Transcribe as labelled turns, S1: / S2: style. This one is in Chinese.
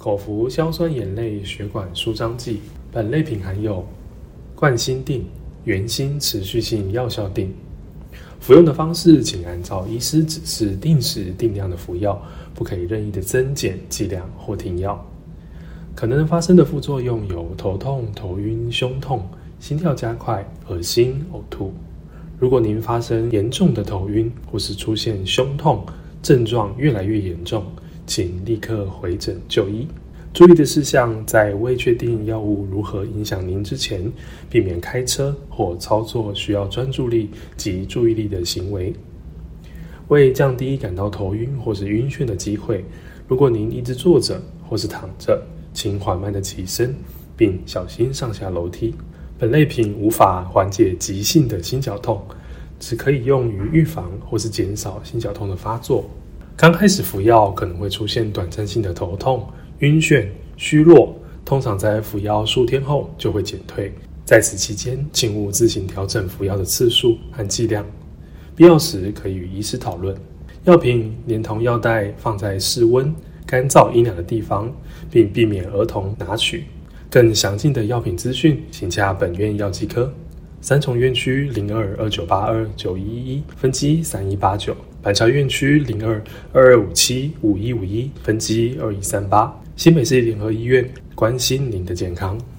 S1: 口服硝酸盐类血管舒张剂。本类品含有冠心定、原心持续性药效定。服用的方式，请按照医师指示，定时定量的服药，不可以任意的增减剂量或停药。可能发生的副作用有头痛、头晕、胸痛、心跳加快、恶心、呕吐。如果您发生严重的头晕，或是出现胸痛症状越来越严重，请立刻回诊就医。注意的事项，在未确定药物如何影响您之前，避免开车或操作需要专注力及注意力的行为。为降低感到头晕或是晕眩的机会，如果您一直坐着或是躺着，请缓慢的起身，并小心上下楼梯。本类品无法缓解急性的心绞痛，只可以用于预防或是减少心绞痛的发作。刚开始服药可能会出现短暂性的头痛。晕眩、虚弱，通常在服药数天后就会减退。在此期间，请勿自行调整服药的次数和剂量，必要时可以与医师讨论。药品连同药袋放在室温、干燥、阴凉的地方，并避免儿童拿取。更详尽的药品资讯，请洽本院药剂科。三重院区零二二九八二九一一分机三一八九，板桥院区零二二二五七五一五一分机二一三八。新北市联合医院关心您的健康。